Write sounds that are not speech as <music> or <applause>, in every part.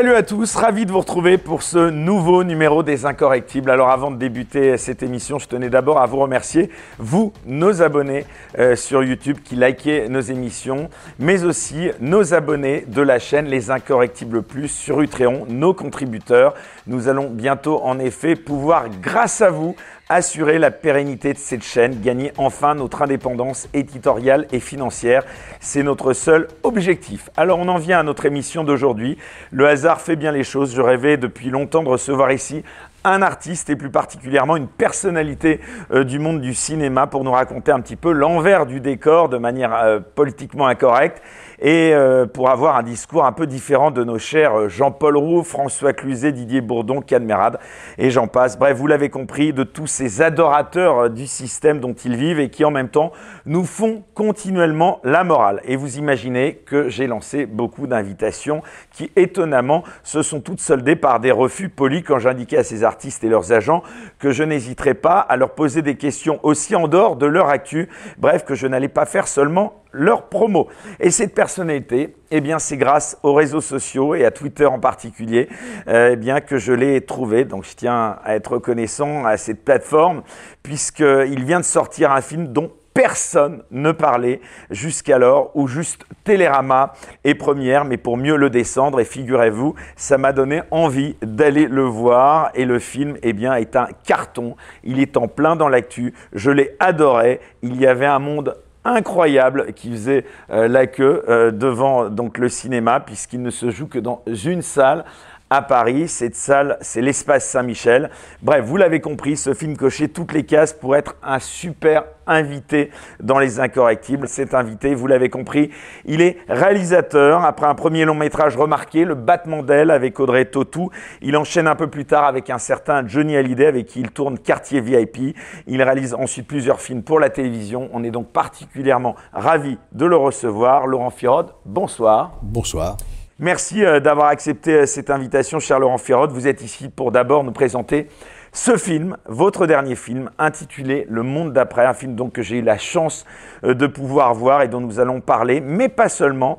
Salut à tous, ravi de vous retrouver pour ce nouveau numéro des Incorrectibles. Alors avant de débuter cette émission, je tenais d'abord à vous remercier, vous, nos abonnés euh, sur YouTube qui likez nos émissions, mais aussi nos abonnés de la chaîne Les Incorrectibles Plus sur Utréon, nos contributeurs. Nous allons bientôt en effet pouvoir, grâce à vous, assurer la pérennité de cette chaîne, gagner enfin notre indépendance éditoriale et financière. C'est notre seul objectif. Alors on en vient à notre émission d'aujourd'hui. Le hasard fait bien les choses. Je rêvais depuis longtemps de recevoir ici un artiste et plus particulièrement une personnalité euh, du monde du cinéma pour nous raconter un petit peu l'envers du décor de manière euh, politiquement incorrecte et euh, pour avoir un discours un peu différent de nos chers euh, Jean-Paul Roux, François Cluzet, Didier Bourdon, Cadmerade et j'en passe. Bref, vous l'avez compris, de tous ces adorateurs euh, du système dont ils vivent et qui en même temps nous font continuellement la morale. Et vous imaginez que j'ai lancé beaucoup d'invitations qui étonnamment se sont toutes soldées par des refus polis quand j'indiquais à ces artistes et leurs agents que je n'hésiterais pas à leur poser des questions aussi en dehors de leur actu. Bref, que je n'allais pas faire seulement leur promo. Et cette personnalité, eh bien, c'est grâce aux réseaux sociaux et à Twitter en particulier, euh, eh bien, que je l'ai trouvé. Donc, je tiens à être reconnaissant à cette plateforme, puisqu'il vient de sortir un film dont personne ne parlait jusqu'alors, ou juste Télérama et Première, mais pour mieux le descendre, et figurez-vous, ça m'a donné envie d'aller le voir, et le film, eh bien, est un carton, il est en plein dans l'actu, je l'ai adoré, il y avait un monde incroyable qui faisait euh, la queue euh, devant donc le cinéma puisqu'il ne se joue que dans une salle à Paris. Cette salle, c'est l'espace Saint-Michel. Bref, vous l'avez compris, ce film cochait toutes les cases pour être un super invité dans Les Incorrectibles. Cet invité, vous l'avez compris, il est réalisateur. Après un premier long métrage remarqué, Le battement d'aile avec Audrey Tautou, il enchaîne un peu plus tard avec un certain Johnny Hallyday avec qui il tourne Quartier VIP. Il réalise ensuite plusieurs films pour la télévision. On est donc particulièrement ravi de le recevoir. Laurent Firod, bonsoir. Bonsoir. Merci euh, d'avoir accepté euh, cette invitation, cher Laurent Firod. Vous êtes ici pour d'abord nous présenter ce film, votre dernier film, intitulé Le Monde d'après, un film donc que j'ai eu la chance euh, de pouvoir voir et dont nous allons parler, mais pas seulement,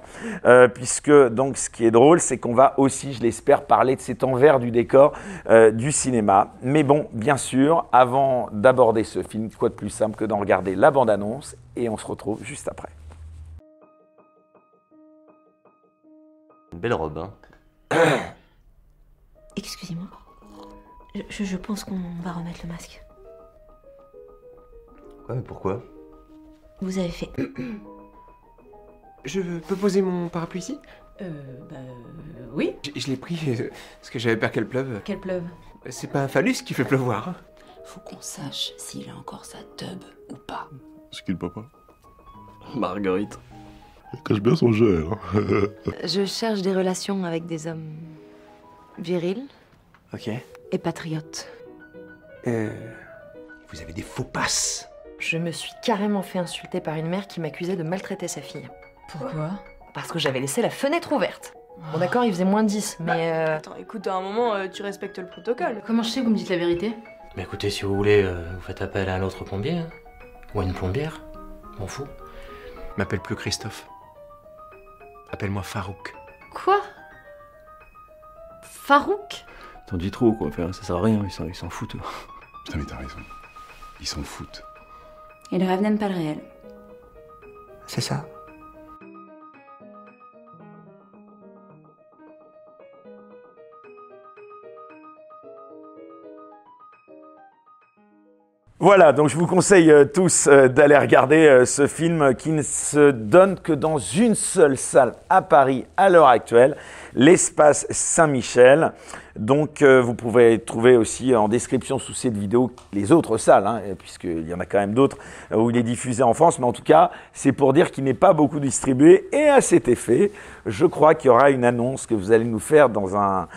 puisque donc ce qui est drôle, c'est qu'on va aussi, je l'espère, parler de cet envers du décor du cinéma. Mais bon, bien sûr, avant d'aborder ce film, quoi de plus simple que d'en regarder la bande-annonce, et on se retrouve juste après. Une belle robe, hein. <coughs> Excusez-moi. Je, je pense qu'on va remettre le masque. Ouais, mais pourquoi? Vous avez fait. <coughs> Je peux poser mon parapluie ici? Euh, bah. euh, oui. Je, je l'ai pris euh, parce que j'avais peur qu'elle pleuve. Qu'elle pleuve. C'est pas un phallus qui fait pleuvoir. hein. Faut qu'on sache s'il a encore sa tub ou pas. C'est qui le papa Marguerite. Il cache bien son jeu, elle. <laughs> hein. Je cherche des relations avec des hommes virils Ok. et patriotes. Euh, vous avez des faux passes. Je me suis carrément fait insulter par une mère qui m'accusait de maltraiter sa fille. Pourquoi? Parce que j'avais laissé la fenêtre ouverte. Bon, d'accord, il faisait moins 10, mais. euh, Attends, écoute, à un moment, euh, tu respectes le protocole. Comment je sais que vous me dites la vérité? Mais écoutez, si vous voulez, euh, vous faites appel à un autre plombier. hein. Ou à une plombière. M'en fous. M'appelle plus Christophe. Appelle-moi Farouk. Quoi? Farouk? T'en dis trop, quoi. Enfin, ça sert à rien, ils s'en, ils s'en foutent. <laughs> Putain, mais t'as raison. Ils s'en foutent. Et le rêve n'aime pas le réel. C'est ça. Voilà, donc je vous conseille euh, tous euh, d'aller regarder euh, ce film qui ne se donne que dans une seule salle à Paris à l'heure actuelle, l'espace Saint-Michel. Donc vous pouvez trouver aussi en description sous cette vidéo les autres salles, hein, puisqu'il y en a quand même d'autres où il est diffusé en France, mais en tout cas c'est pour dire qu'il n'est pas beaucoup distribué. Et à cet effet, je crois qu'il y aura une annonce que vous allez nous faire dans un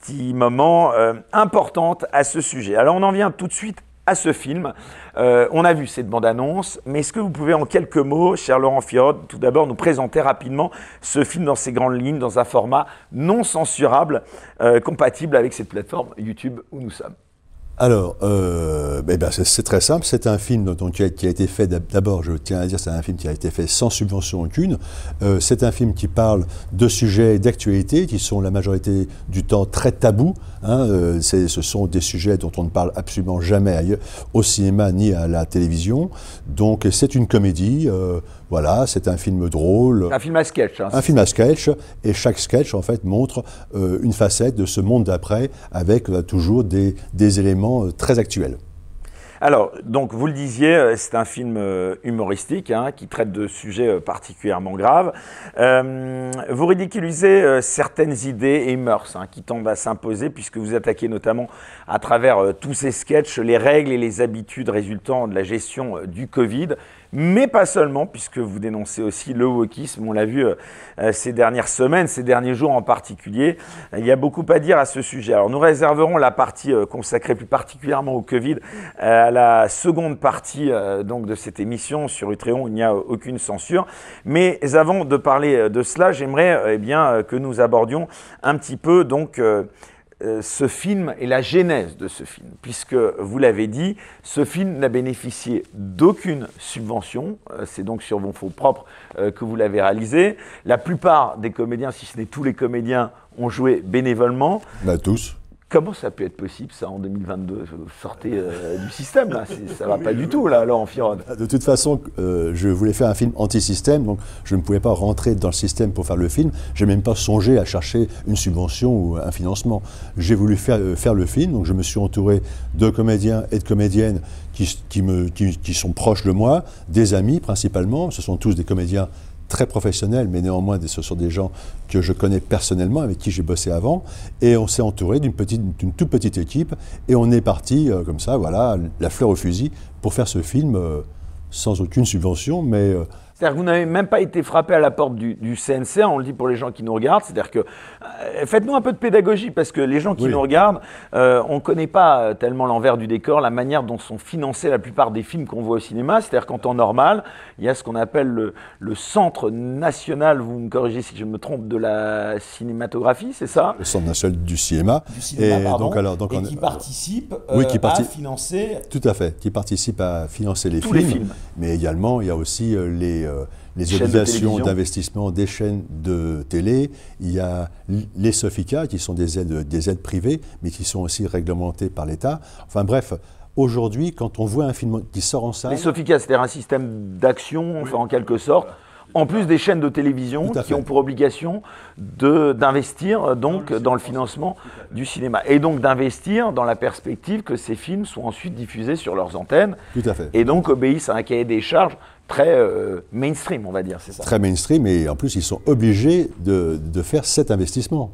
petit moment importante à ce sujet. Alors on en vient tout de suite à ce film. Euh, on a vu cette bande-annonce, mais est-ce que vous pouvez en quelques mots, cher Laurent Fiorod, tout d'abord nous présenter rapidement ce film dans ses grandes lignes, dans un format non censurable, euh, compatible avec cette plateforme YouTube où nous sommes? Alors, euh, eh ben, c'est- très simple. C'est un film qui, a, qui a été fait d'ab- d'abord, je tiens à dire, c'est un film qui a été fait sans subvention aucune. C'est un film qui parle de sujets d'actualité qui sont la majorité du temps très tabous. Hein. Euh, ce sont des sujets dont on ne parle absolument jamais ailleurs, au cinéma ni à la télévision. Donc, c'est une comédie. euh, voilà, c'est un film drôle. Un film à sketch. hein. Un film à sketch, et chaque sketch, en fait, montre euh, une facette de ce monde d'après, avec toujours des, des éléments très actuels. Alors, donc, vous le disiez, euh, c'est un film euh, humoristique hein, qui traite de sujets euh, particulièrement graves. Vous ridiculisez certaines idées et mœurs hein, qui tendent à s'imposer, puisque vous attaquez notamment à travers tous ces sketchs les règles et les habitudes résultant de la gestion du Covid. Mais pas seulement, puisque vous dénoncez aussi le wokisme. On l'a vu euh, euh, ces dernières semaines, ces derniers jours en particulier. Il y a beaucoup à dire à ce sujet. Alors, nous réserverons la partie euh, consacrée plus particulièrement au Covid à la seconde partie donc de cette émission sur Utréon. Il n'y a aucune censure. Mais avant de parler de cela, j'aimerais eh bien que nous abordions un petit peu donc. Euh, ce film et la genèse de ce film, puisque vous l'avez dit, ce film n'a bénéficié d'aucune subvention, Euh, c'est donc sur vos fonds propres euh, que vous l'avez réalisé. La plupart des comédiens, si ce n'est tous les comédiens, ont joué bénévolement. Là, tous. Comment ça peut être possible ça en 2022 Vous sortez euh, du système là, ça va pas du tout là, alors Amphiron. De toute façon, euh, je voulais faire un film anti-système, donc je ne pouvais pas rentrer dans le système pour faire le film. Je n'ai même pas songé à chercher une subvention ou un financement. J'ai voulu faire, euh, faire le film, donc je me suis entouré de comédiens et de comédiennes qui, qui me, qui sont proches de moi, des amis principalement. Ce sont tous des comédiens très professionnels, mais néanmoins, ce sont des gens que je connais personnellement, avec qui j'ai bossé avant. Et on s'est entouré d'une petite, d'une toute petite équipe, et on est parti euh, comme ça, voilà, la fleur au fusil, pour faire ce film euh, sans aucune subvention, mais euh, C'est-à-dire que vous n'avez même pas été frappé à la porte du, du CNC, on le dit pour les gens qui nous regardent, c'est-à-dire que euh, faites-nous un peu de pédagogie parce que les gens qui Oui. nous regardent, euh, on ne connaît pas euh, tellement l'envers du décor, la manière dont sont financés la plupart des films qu'on voit au cinéma, c'est-à-dire qu'en temps normal, il y a ce qu'on appelle le, le Centre national, vous me corrigez si je me trompe, de la cinématographie, c'est ça? Le Centre national du cinéma. Du cinéma, et pardon, donc, alors, donc et on- qui participe, Oui, qui à financer Tout à fait, qui participe à financer les Tous films, les films. mais également il y a aussi euh, les, euh, les Chaînes obligations d'investissement des chaînes de télé, il y a les Sofica qui sont des aides, des aides privées, mais qui sont aussi réglementées par l'État. Enfin bref, aujourd'hui, quand on voit un film qui sort en salle, Les Sofica, c'est-à-dire un système d'action, enfin, en quelque sorte, en plus des chaînes de télévision qui ont pour obligation d'investir euh, donc dans le financement du cinéma. Et donc d'investir dans la perspective que ces films soient ensuite diffusés sur leurs antennes tout à fait. et donc obéissent à un cahier des charges très euh, mainstream, on va dire, c'est ça. très mainstream et en plus ils sont obligés de, faire cet investissement.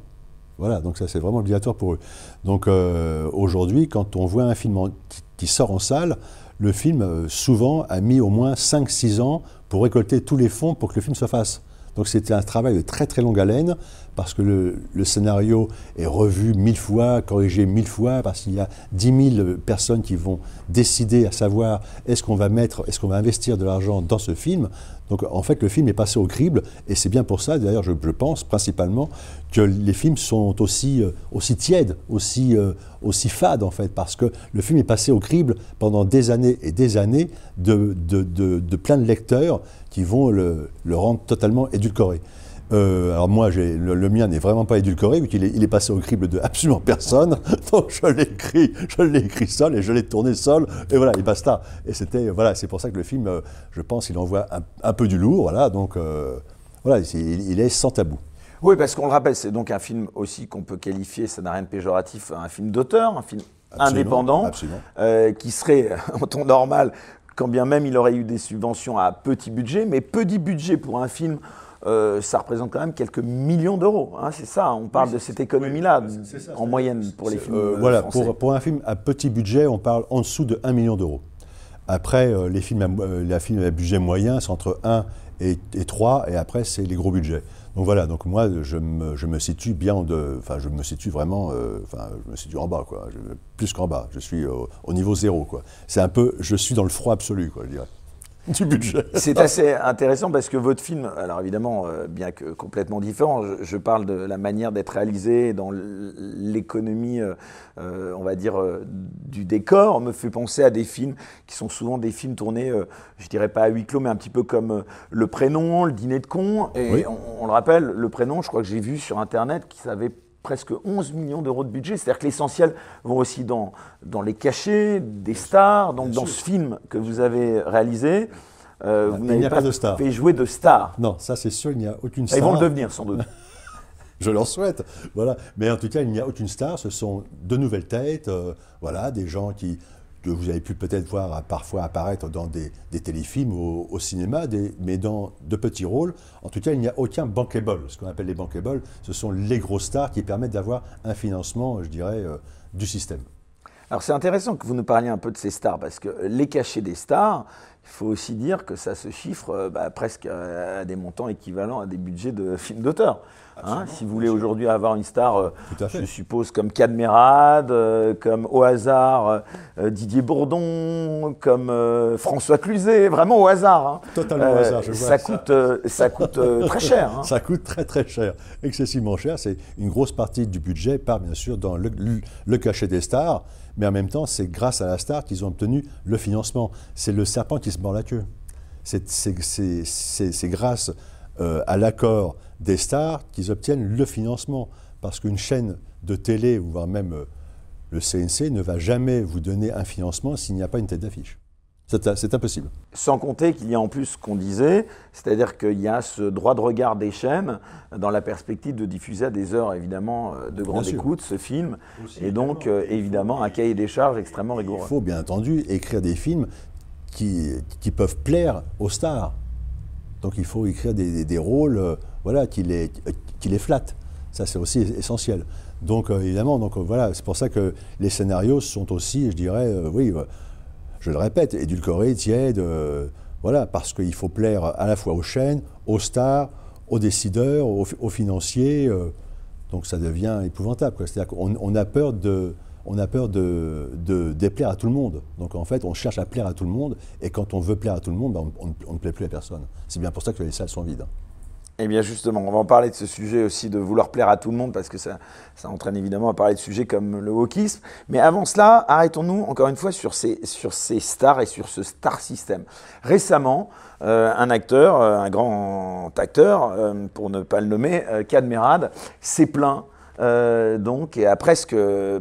Voilà, donc ça c'est vraiment obligatoire pour eux. Donc euh, aujourd'hui, quand on voit un film qui sort en salle, le film euh, souvent a mis au moins 5-6 ans pour récolter tous les fonds pour que le film se fasse. Donc c'était un travail de très très longue haleine parce que le, scénario est revu mille fois, corrigé mille fois, parce qu'il y a 10 000 personnes qui vont décider à savoir est-ce qu'on va mettre, est-ce qu'on va investir de l'argent dans ce film. Donc en fait le film est passé au crible et c'est bien pour ça d'ailleurs je, pense principalement que les films sont aussi, euh, aussi tièdes, aussi, euh, aussi fades en fait parce que le film est passé au crible pendant des années et des années de, de, de- de plein de lecteurs qui vont le, le rendre totalement édulcoré. Euh, alors moi, le, le mien n'est vraiment pas édulcoré, vu qu'il est, il est passé au crible de absolument personne. <laughs> Donc je l'ai écrit, je l'ai écrit seul et je l'ai tourné seul, et voilà, et basta. Et c'était, voilà, c'est pour ça que le film, euh, je pense, il envoie un, un peu du lourd, voilà. Donc euh, voilà, il, il est sans tabou. Oui, parce qu'on le rappelle, c'est donc un film aussi qu'on peut qualifier, ça n'a rien de péjoratif, un film d'auteur, un film Absolument, indépendant, absolument. euh, qui serait <laughs> en temps normal, quand bien même il aurait eu des subventions à petit budget, mais petit budget pour un film, euh, ça représente quand même quelques millions d'euros. hein, c'est ça, on parle de cette économie-là en moyenne pour les films Euh, euh, voilà, français. pour, pour un film à petit budget, on parle en dessous de 1 million d'euros. Après, euh, les films à, euh, les films à budget moyen, c'est entre 1 et, et 3, et après, c'est les gros budgets. Donc voilà, donc moi, je me, je me situe bien de. Enfin, je me situe vraiment. euh, Enfin, je me situe en bas, quoi. Je- plus qu'en bas. Je suis au, au niveau zéro, quoi. C'est un peu. Je suis dans le froid absolu, quoi, je dirais. <laughs> du budget. C'est assez intéressant parce que votre film, alors évidemment, euh, bien que complètement différent, je, je parle de la manière d'être réalisé dans l'économie, euh, euh, on va dire, du décor, me fait penser à des films qui sont souvent des films tournés, je dirais pas à huis clos, mais un petit peu comme Le Prénom, Le Dîner de con. Et Oui. on, on le rappelle, Le Prénom, je crois que j'ai vu sur Internet qu'ils avaient presque 11 millions d'euros de budget. C'est-à-dire que l'essentiel vont aussi dans, dans les cachets des stars. Donc dans sûr. ce film que vous avez réalisé, euh, Il vous n'y a n'avez pas pas de stars. fait jouer de stars. Non, ça c'est sûr, il n'y a aucune Ils star. vont le devenir sans doute. <laughs> <laughs> Je leur souhaite. Voilà. Mais en tout cas, il n'y a aucune star. Ce sont de nouvelles têtes. euh, voilà, des gens qui que vous avez pu peut-être voir parfois apparaître dans des, téléfilms au, au cinéma, mais dans de petits rôles. En tout cas, il n'y a aucun bankable. Ce qu'on appelle les bankables, ce sont les grosses stars qui permettent d'avoir un financement, je dirais, euh, du système. Alors c'est intéressant que vous nous parliez un peu de ces stars, parce que les cachets des stars, il faut aussi dire que ça se chiffre euh, bah, presque à, des montants équivalents à des budgets de <laughs> films d'auteur. Hein, si vous voulez aujourd'hui avoir une star, euh, je suppose comme Cadmerade, euh, comme au hasard euh, Didier Bourdon, comme euh, François Cluzet, vraiment au hasard. hein. Totalement au hasard, je vois. ça coûte, euh, ça coûte euh, très cher. hein. Ça coûte très très cher, excessivement cher. C'est une grosse partie du budget part bien sûr dans le, le- le cachet des stars, mais en même temps, c'est grâce à la star qu'ils ont obtenu le financement. C'est le serpent qui se mord la queue. C'est- grâce euh, à l'accord des stars qu'ils obtiennent le financement. Parce qu'une chaîne de télé, voire même euh, le CNC, ne va jamais vous donner un financement s'il n'y a pas une tête d'affiche. C'est impossible. Sans compter qu'il y a en plus ce qu'on disait, c'est-à-dire qu'il y a ce droit de regard des chaînes dans la perspective de diffuser à des heures évidemment euh, de grande écoute ce film, et donc euh, évidemment un cahier des charges extrêmement Il rigoureux. faut bien entendu écrire des films qui, qui peuvent plaire aux stars. Donc il faut écrire des, des- des rôles euh, voilà, qui, les, qui les flattent. Ça c'est aussi essentiel. Donc euh, évidemment, donc, euh, voilà, c'est pour ça que les scénarios sont aussi, je dirais, euh, oui, euh, je le répète, édulcorés, tièdes, euh, voilà, parce qu'il faut plaire à la fois aux chaînes, aux stars, aux décideurs, aux, financiers. euh, donc ça devient épouvantable. C'est-à-dire qu'on on a peur de, on a peur de, déplaire à tout le monde. Donc en fait, on cherche à plaire à tout le monde, et quand on veut plaire à tout le monde, ben, on, on- on ne plaît plus à personne. C'est bien pour ça que les salles sont vides. Eh bien justement, on va en parler de ce sujet aussi, de vouloir plaire à tout le monde, parce que ça, ça entraîne évidemment à parler de sujets comme le wokisme. Mais avant cela, arrêtons-nous encore une fois sur ces, sur ces stars et sur ce star system. Récemment, euh, un acteur, euh, un grand acteur, euh, pour ne pas le nommer, Cadmerade, s'est plaint. donc, et a presque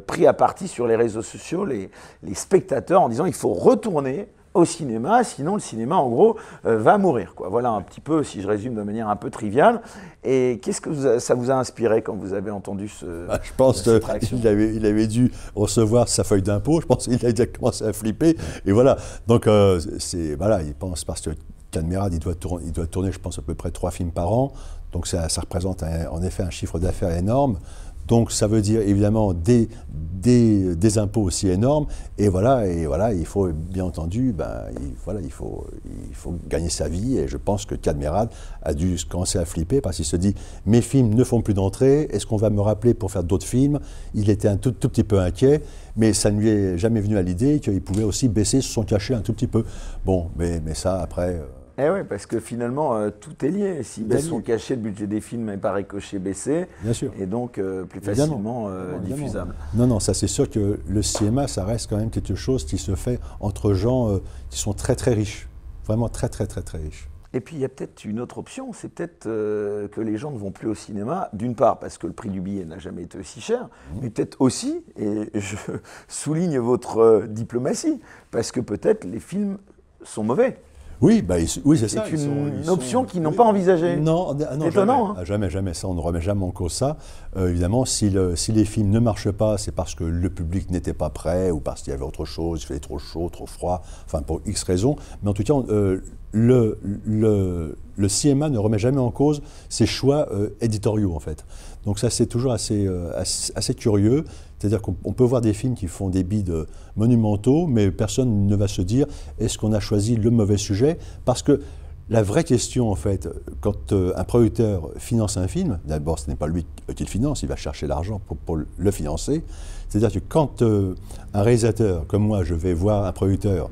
pris à partie sur les réseaux sociaux les, les spectateurs en disant il faut retourner au cinéma, sinon le cinéma, en gros, euh, va mourir. Quoi. Voilà un petit peu, si je résume de manière un peu triviale. Et qu'est-ce que vous a- ça vous a inspiré quand vous avez entendu ce... Ah, je pense qu'il avait, il avait dû recevoir sa feuille d'impôt. Je pense qu'il a déjà commencé à flipper. Et voilà. Donc, euh, c'est, voilà, il pense parce que Cadmerade, il doit, tourner, il doit tourner, je pense, à peu près trois films par an. Donc, ça, ça représente un- en effet un chiffre d'affaires énorme. Donc, ça veut dire évidemment des, des, des impôts aussi énormes. Et voilà, et voilà, il faut bien entendu, ben, il, voilà, il, faut, il faut gagner sa vie. Et je pense que Cadmerade a dû commencer à flipper parce qu'il se dit mes films ne font plus d'entrée. Est-ce qu'on va me rappeler pour faire d'autres films? Il était un tout, tout petit peu inquiet, mais ça ne lui est jamais venu à l'idée qu'il pouvait aussi baisser son cachet un tout petit peu. Bon, mais, mais ça, après. Eh oui, parce que finalement, euh, tout est lié. S'ils baissent lié. son cachet, le budget des films est par ricochet baissé, Bien sûr. et donc euh, plus facilement euh, diffusable. Non, non, ça c'est sûr que le cinéma, ça reste quand même quelque chose qui se fait entre gens qui sont très très riches. Vraiment très très très très riches. Et puis il y a peut-être une autre option, c'est peut-être euh, que les gens ne vont plus au cinéma, d'une part parce que le prix du billet n'a jamais été aussi cher, Mmh. mais peut-être aussi, et je <laughs> souligne votre euh, diplomatie, parce que peut-être les films sont mauvais. Oui, bah, ils- oui c'est ça. C'est ils sont- une ils option sont- qu'ils n'ont oui. pas envisagée. Non, ah non Étonnant, jamais. hein. Ah, jamais, jamais. Ça, on ne remet jamais en cause ça. Euh, évidemment, si, le- si les films ne marchent pas, c'est parce que le public n'était pas prêt ou parce qu'il y avait autre chose, il faisait trop chaud, trop froid, enfin pour X raisons. Mais en tout cas, euh, le, le, le cinéma ne remet jamais en cause ses choix euh, éditoriaux, en fait. Donc ça, c'est toujours assez, euh, assez, curieux. C'est-à-dire qu'on on peut voir des films qui font des bides monumentaux, mais personne ne va se dire est-ce qu'on a choisi le mauvais sujet? Parce que la vraie question, en fait, quand euh, un producteur finance un film, d'abord, ce n'est pas lui qui le finance, il va chercher l'argent pour, pour le financer. C'est-à-dire que quand euh, un réalisateur, comme moi, je vais voir un producteur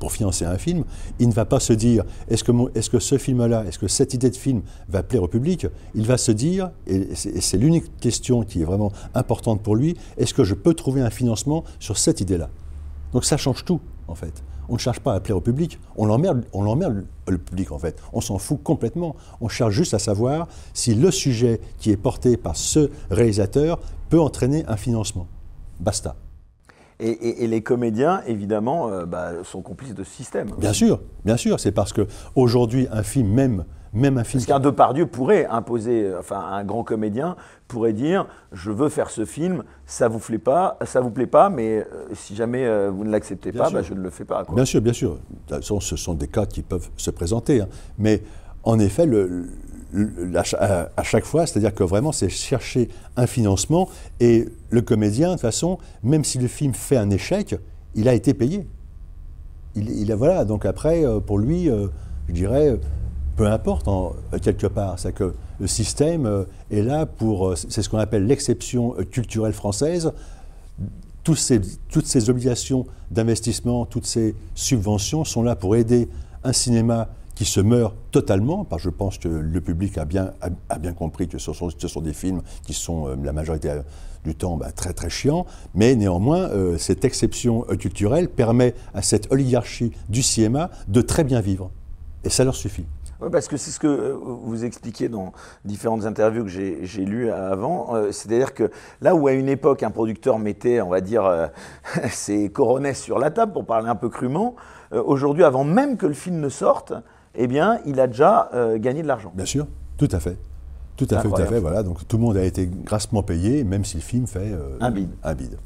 pour financer un film, il ne va pas se dire est-ce que, -ce film-là, est-ce que cette idée de film va plaire au public? Il va se dire, et c'est l'unique question qui est vraiment importante pour lui, est-ce que je peux trouver un financement sur cette idée-là? Donc ça change tout, en fait. On ne cherche pas à plaire au public, on on l'emmerde le public en fait. On s'en fout complètement. On cherche juste à savoir si le sujet qui est porté par ce réalisateur peut entraîner un financement. Basta. Et, les comédiens, évidemment, euh, bah, sont complices de ce système. Bien sûr, bien sûr. C'est parce qu'aujourd'hui, un film, même, même un film. Parce qu'un Depardieu pourrait imposer, euh, enfin, un grand comédien pourrait dire Je veux faire ce film, ça vous plaît pas, ça vous plaît pas, mais euh, si jamais vous ne l'acceptez pas, bah, je ne le fais pas. Bien sûr, bien sûr. De toute façon, ce sont des cas qui peuvent se présenter. Hein. Mais en effet, le, à chaque fois, c'est-à-dire que vraiment, c'est chercher un financement et le comédien, de toute façon, même si le film fait un échec, il a été payé. Il, il voilà, donc après, euh, pour lui, euh, je dirais, peu importe en, quelque part, c'est que le système euh, est là pour, c'est ce qu'on appelle l'exception culturelle française. toutes ces obligations d'investissement, toutes ces subventions sont là pour aider un cinéma qui se meurt totalement, parce que je pense que le public a bien, a, bien compris que ce sont, ce sont, des films qui sont euh, la majorité du temps bah, très très chiants, mais néanmoins, euh, cette exception euh, culturelle permet à cette oligarchie du cinéma de très bien vivre. Et ça leur suffit. Oui, parce que c'est ce que vous expliquez dans différentes interviews que j'ai lues avant. C'est-à-dire que là où à une époque un producteur mettait, on va dire, <laughs> ses coronets sur la table, pour parler un peu crûment, aujourd'hui, avant même que le film ne sorte, eh bien, il a déjà euh, gagné de l'argent. Bien sûr, tout à fait. Tout à fait, tout à fait. Voilà, donc tout le monde a été grassement payé, même si le film fait euh, un bide. Un bide.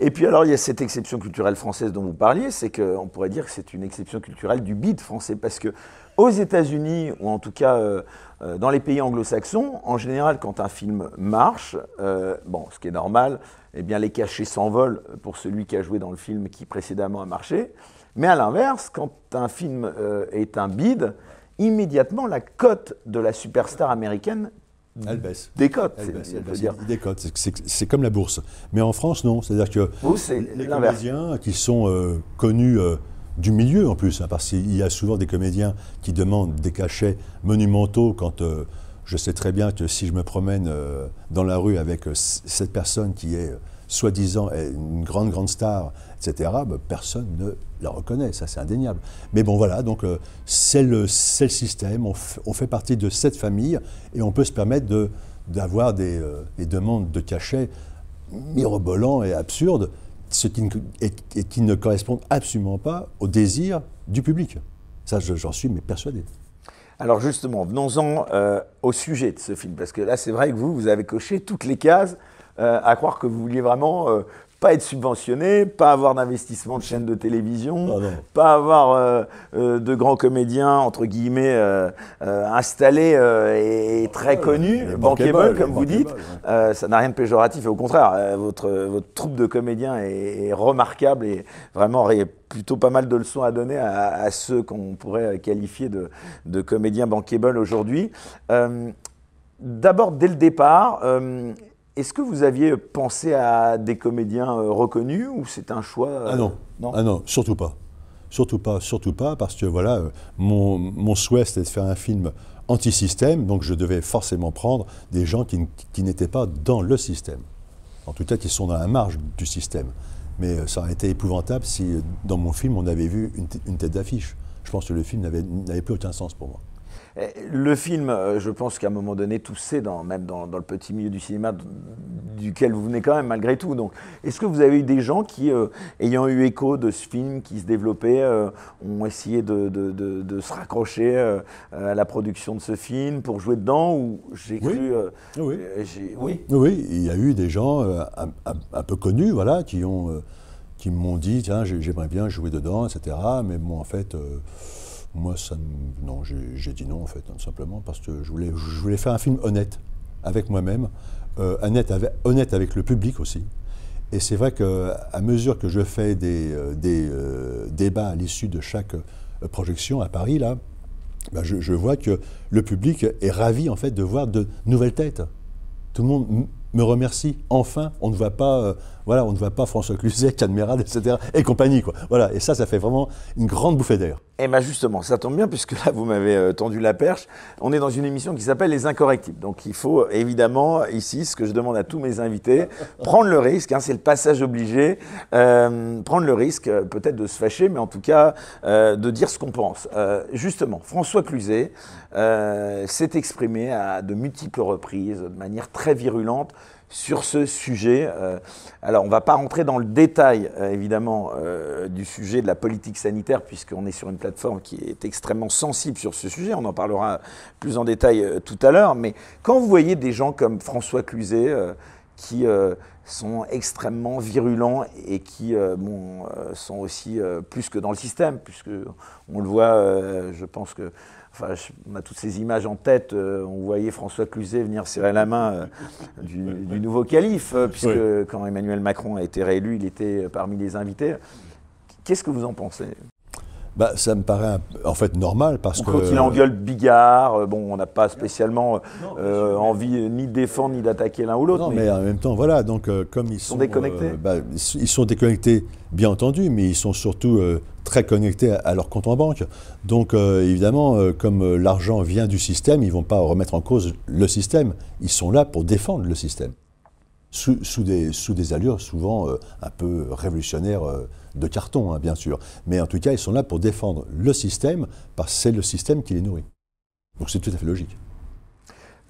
Et puis alors, il y a cette exception culturelle française dont vous parliez, c'est qu'on pourrait dire que c'est une exception culturelle du bide français, parce que aux États-Unis, ou en tout cas euh, dans les pays anglo-saxons, en général, quand un film marche, bon, ce qui est normal, eh bien, les cachets s'envolent pour celui qui a joué dans le film qui précédemment a marché. Mais à l'inverse, quand un film euh, est un bide, immédiatement la cote de la superstar américaine elle baisse. Décote. Elle baisse, décote. C'est comme la bourse. Mais en France, non. C'est-à-dire que les comédiens qui sont euh, connus euh, du milieu en plus, hein, parce qu'il y a souvent des comédiens qui demandent des cachets monumentaux quand je sais très bien que si je me promène dans la rue avec cette personne qui est soi-disant une grande, grande star, etc., ben, personne ne la reconnaît, ça c'est indéniable. Mais bon voilà, donc euh, c'est le, système, on, fait partie de cette famille et on peut se permettre d'avoir des, euh, des, demandes de cachet mirobolants et absurdes, ce qui, et, qui ne correspondent absolument pas au désir du public. Ça, j'en suis persuadé. Alors justement, venons-en euh, au sujet de ce film, parce que là, c'est vrai que vous, vous avez coché toutes les cases euh, à croire que vous vouliez vraiment euh, pas être subventionné, pas avoir d'investissement de chaîne de télévision, ah pas avoir euh, de grands comédiens, entre guillemets, installés et, très connus, bankable, comme vous dites. ça n'a rien de péjoratif, et au contraire, votre, votre troupe de comédiens est, remarquable et vraiment a plutôt pas mal de leçons à donner à, ceux qu'on pourrait qualifier de, de comédiens bankable aujourd'hui. D'abord, dès le départ, est-ce que vous aviez pensé à des comédiens euh, reconnus ou c'est un choix euh, Ah non. Ah non, surtout pas. Surtout pas, surtout pas, parce que voilà, euh, mon, souhait c'était de faire un film anti-système, donc je devais forcément prendre des gens qui, n'étaient pas dans le système. En tout cas, qui sont dans la marge du système. Mais ça aurait été épouvantable si dans mon film on avait vu une, une tête d'affiche. Je pense que le film n'avait plus aucun sens pour moi. Le film, euh, je pense qu'à un moment donné, tout dans, même dans, le petit milieu du cinéma duquel vous venez quand même malgré tout. Donc, est-ce que vous avez eu des gens qui, euh, ayant eu écho de ce film qui se développait, euh, ont essayé de, se raccrocher à la production de ce film pour jouer dedans Ou j'ai cru. oui. oui. oui. il y a eu des gens un, peu connus, voilà, qui ont, qui m'ont dit tiens, j'aimerais bien jouer dedans, etc. Mais bon, en fait. Moi, ça, non, j'ai dit non, en fait, tout simplement, parce que je voulais, faire un film honnête avec moi-même, euh, honnête, avec, le public aussi. Et c'est vrai qu'à mesure que je fais des, euh, euh, débats à l'issue de chaque projection à Paris, là, bah, je, vois que le public est ravi en fait de voir de nouvelles têtes. Tout le monde me remercie. Enfin, on ne voit pas Voilà, on ne voit pas François Cluzet, Cadmerade, etc. et compagnie, quoi. Voilà, et ça, ça fait vraiment une grande bouffée d'air. Eh bien justement, ça tombe bien puisque là vous m'avez euh, tendu la perche. On est dans une émission qui s'appelle Les Incorrectibles. Donc il faut évidemment ici, ce que je demande à tous mes invités, prendre le risque, hein, c'est le passage obligé, euh, prendre le risque euh, peut-être de se fâcher, mais en tout cas de dire ce qu'on pense. Justement, François Cluzet s'est exprimé à de multiples reprises, de manière très virulente, sur ce sujet. Euh, alors, on ne va pas rentrer dans le détail, euh, évidemment, euh, du sujet de la politique sanitaire, puisqu'on est sur une plateforme qui est extrêmement sensible sur ce sujet. On en parlera plus en détail tout à l'heure. Mais quand vous voyez des gens comme François Cluzet, qui sont extrêmement virulents et qui sont aussi plus que dans le système, puisque on le voit, je pense que Enfin, je- on a toutes ces images en tête. euh, on voyait François Cluzet venir serrer la main euh, du, du nouveau calife, euh, puisque Oui. quand Emmanuel Macron a été réélu, il était parmi les invités. Qu'est-ce que vous en pensez? Bah, ça me paraît un- en fait normal parce On que. continue en gueule Bigard. euh, Bon, on n'a pas spécialement euh, envie ni de défendre ni d'attaquer l'un ou l'autre. Non, mais en même temps, voilà, donc euh, comme ils sont, déconnectés euh, bah, ils sont déconnectés, bien entendu, mais ils sont surtout euh, très connectés à, leur compte en banque. Donc euh, évidemment, euh, comme euh, l'argent vient du système, ils vont pas remettre en cause le système. Ils sont là pour défendre le système, sous, sous des, sous des allures souvent euh, un peu révolutionnaires euh, de carton, hein, bien sûr. Mais en tout cas, ils sont là pour défendre le système, parce que c'est le système qui les nourrit. Donc c'est tout à fait logique.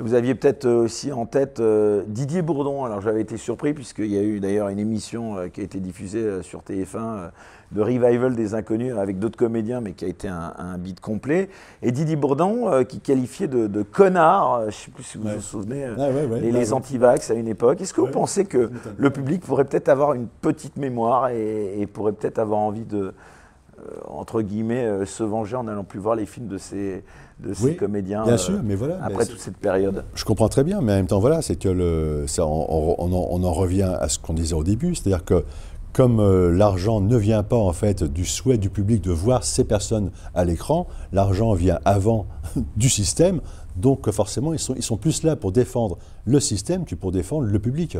Vous aviez peut-être euh, aussi en tête euh, Didier Bourdon. Alors j'avais été surpris puisqu'il y a eu d'ailleurs une émission euh, qui a été diffusée sur TF1 euh, de revival des inconnus avec d'autres comédiens, mais qui a été un, un beat complet. Et Didier Bourdon euh, qui qualifiait de, de connard, euh, je ne sais plus si vous Ouais. vous souvenez, Ah, ouais, ouais, les, les anti-vax à une époque. Est-ce que vous pensez que le public pourrait peut-être avoir une petite mémoire et, et pourrait peut-être avoir envie de, euh, entre guillemets, euh, se venger en n'allant plus voir les films de ces, de ces Oui, comédiens bien euh, sûr, mais voilà. après mais toute cette période? Je comprends très bien, mais en même temps, voilà, c'est que le, ça, on, on en revient à ce qu'on disait au début, c'est-à-dire que comme euh, l'argent ne vient pas en fait du souhait du public de voir ces personnes à l'écran, l'argent vient avant <laughs> du système, donc forcément ils sont, plus là pour défendre le système que pour défendre le public.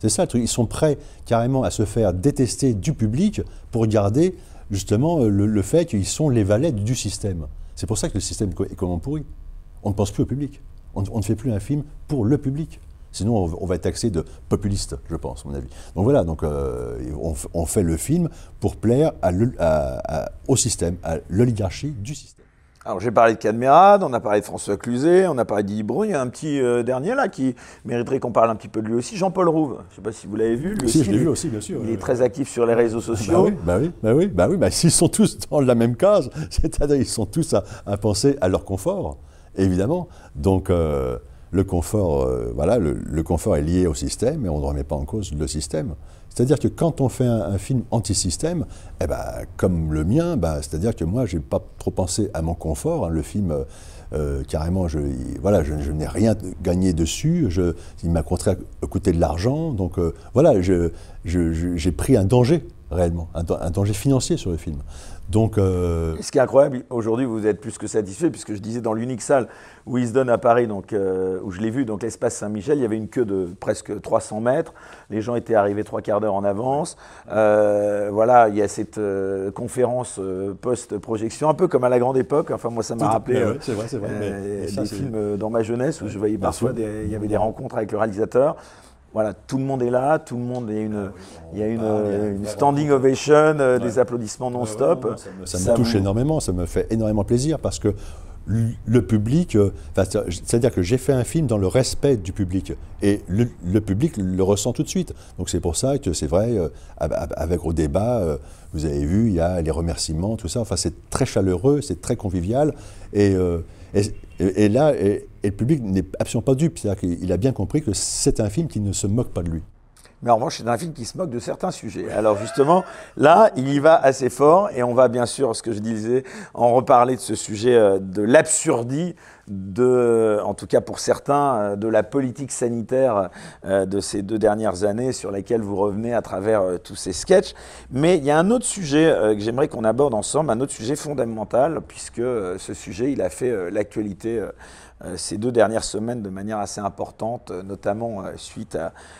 C'est ça le truc, ils sont prêts carrément à se faire détester du public pour garder justement euh, le, fait qu'ils sont les valets du système. C'est pour ça que le système est comment pourri. On ne pense plus au public. On ne fait plus un film pour le public. Sinon, on, va être taxé de populiste, je pense, à mon avis. Donc voilà, donc, euh, on, fait le film pour plaire à le- à- à- au système, à l'oligarchie du système. Alors j'ai parlé de Cadmerade, on a parlé de François Cluzet, on a parlé Bourdon. Il y a un petit euh, dernier là qui mériterait qu'on parle un petit peu de lui aussi, Jean-Paul Rouve. Je ne sais pas si vous l'avez vu. Lui Si, aussi, je l'ai vu aussi, bien sûr. Il est très actif sur les réseaux Bah sociaux. oui, bah oui, bah oui, bah oui, bah s'ils sont tous dans la même case, <laughs> c'est-à-dire ils sont tous à, à penser à leur confort, évidemment. Donc euh, le confort, euh, voilà, le, confort est lié au système et on ne remet pas en cause le système. C'est-à-dire que quand on fait un, film anti-système, eh ben, comme le mien, bah, c'est-à-dire que moi, j'ai pas trop pensé à mon confort. hein. le film, euh, carrément, je, il- voilà, je, je n'ai rien gagné dessus. Je, il m'a coûté, de l'argent. Donc euh, voilà, je- je- je- j'ai pris un danger réellement, un danger financier sur le film. Donc, euh, Ce qui est incroyable, aujourd'hui vous êtes plus que satisfait, puisque je disais dans l'unique salle où il se donne à Paris, donc, euh, où je l'ai vu, donc l'espace Saint-Michel, il y avait une queue de presque 300 mètres. Les gens étaient arrivés trois quarts d'heure en avance. Euh, voilà, il y a cette conférence post-projection, un peu comme à la grande époque. Enfin, moi, ça m'a rappelé mais ouais, c'est vrai, c'est vrai, mais- mais ça, des films dans ma jeunesse où je voyais parfois, des- il y avait des rencontres avec le réalisateur. Voilà, tout le monde est là, tout le monde, il y a une, il y a standing ovation, euh, Ouais. des applaudissements non-stop. Ouais, ouais, non, ça me, ça me Ça touche vous- énormément, ça me fait énormément plaisir parce que le public, euh, c'est-à-dire que j'ai fait un film dans le respect du public et le, le public le ressent tout de suite. Donc c'est pour ça que c'est vrai, euh, avec au débat, euh, vous avez vu, il y a les remerciements, tout ça. Enfin, c'est très chaleureux, c'est très convivial et, et, et- et là, et, et le public n'est absolument pas dupe. C'est-à-dire qu'il a bien compris que c'est un film qui ne se moque pas de lui. Mais en revanche, c'est un film qui se moque de certains sujets. Alors justement, là, il y va assez fort et on va bien sûr, ce que je disais, en reparler de ce sujet euh, de l'absurdie de, en tout cas pour certains, euh, de la politique sanitaire euh, de ces deux dernières années sur lesquelles vous revenez à travers tous ces sketchs. Mais il y a un autre sujet que j'aimerais qu'on aborde ensemble, un autre sujet fondamental, puisque ce sujet, il a fait l'actualité ces deux dernières semaines de manière assez importante, euh, notamment euh, suite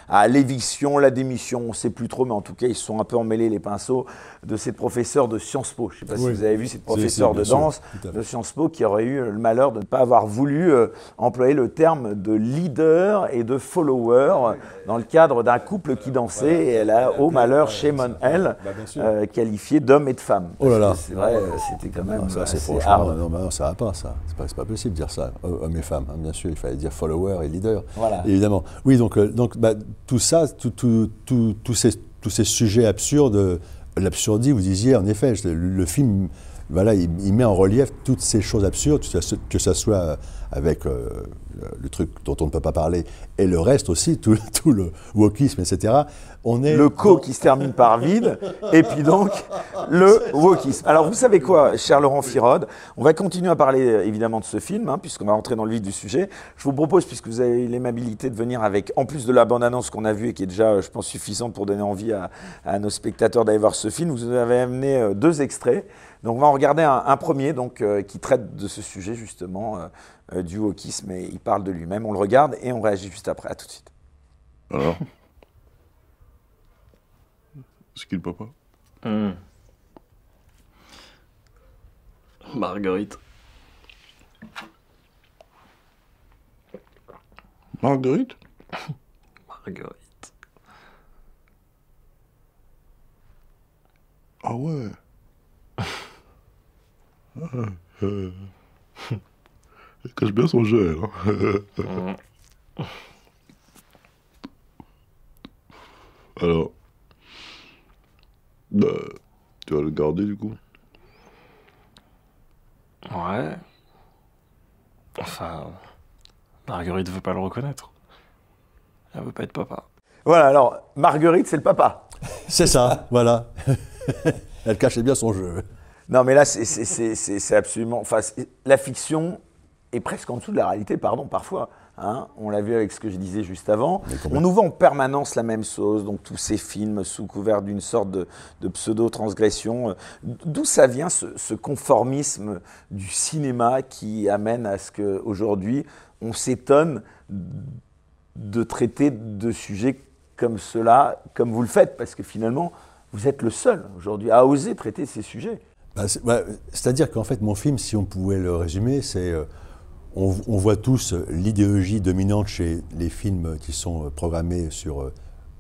à, l'éviction, la démission, on ne sait plus trop, mais en tout cas, ils se sont un peu emmêlés les pinceaux de cette professeure de Sciences Po. Je ne sais pas si vous avez vu cette professeure de danse de Sciences Po qui aurait eu le malheur de ne pas avoir voulu employer le terme de leader et de follower dans le cadre d'un couple qui dansait, et elle a, au malheur, chez Mon bah, qualifié d'homme et de femme. Oh là là C'est vrai, c'était quand même. ça, c'est franchement, non, non, ça va pas, ça. C'est pas, pas possible de dire ça hommes et femmes, hein, bien sûr, il fallait dire follower et leader, voilà. évidemment. Oui, donc, euh, donc bah, tout ça, tout, tous ces sujets absurdes, l'absurdie, vous disiez, en effet, le, film, voilà, il, met en relief toutes ces choses absurdes, que ce soit avec euh, le truc dont on ne peut pas parler, et le reste aussi, tout, <laughs> tout le wokisme, etc. On est le co qui se termine par vide, <laughs> et puis donc le wokisme. Alors vous savez quoi, cher Laurent Firode, on va continuer à parler évidemment de ce film, hein, puisqu'on va rentrer dans le vif du sujet. Je vous propose, puisque vous avez l'aimabilité de venir avec, en plus de la bande-annonce qu'on a vue et qui est déjà, je pense, suffisante pour donner envie à, nos spectateurs d'aller voir ce film, vous avez amené euh, deux extraits. Donc on va en regarder un, premier donc, euh, qui traite de ce sujet justement euh, du wokisme et il parle de lui-même. On le regarde et on réagit juste après. À tout de suite. Alors <laughs> C'est qui le papa hmm. Marguerite. Marguerite <laughs> Marguerite. Ah ouais. <laughs> Elle cache bien son jeu, elle. Hein. <laughs> Alors. Bah. Tu vas le garder du coup Ouais. Enfin. Marguerite veut pas le reconnaître. Elle veut pas être papa. Voilà, alors, Marguerite, c'est le papa. <laughs> c'est ça, voilà. <laughs> Elle cachait bien son jeu. Non, mais là, c'est absolument. Enfin, la fiction est presque en dessous de la réalité, pardon, parfois. Hein. on l'a vu avec ce que je disais juste avant. On nous vend en permanence la même chose, donc tous ces films sous couvert d'une sorte de, pseudo-transgression. D'où ça vient ce, conformisme du cinéma qui amène à ce qu'aujourd'hui, on s'étonne de traiter de sujets comme cela, comme vous le faites, parce que finalement, vous êtes le seul aujourd'hui à oser traiter ces sujets. Bah, bah, c'est-à-dire qu'en fait, mon film, si on pouvait le résumer, c'est euh, on, voit tous l'idéologie dominante chez les films qui sont euh, programmés sur euh,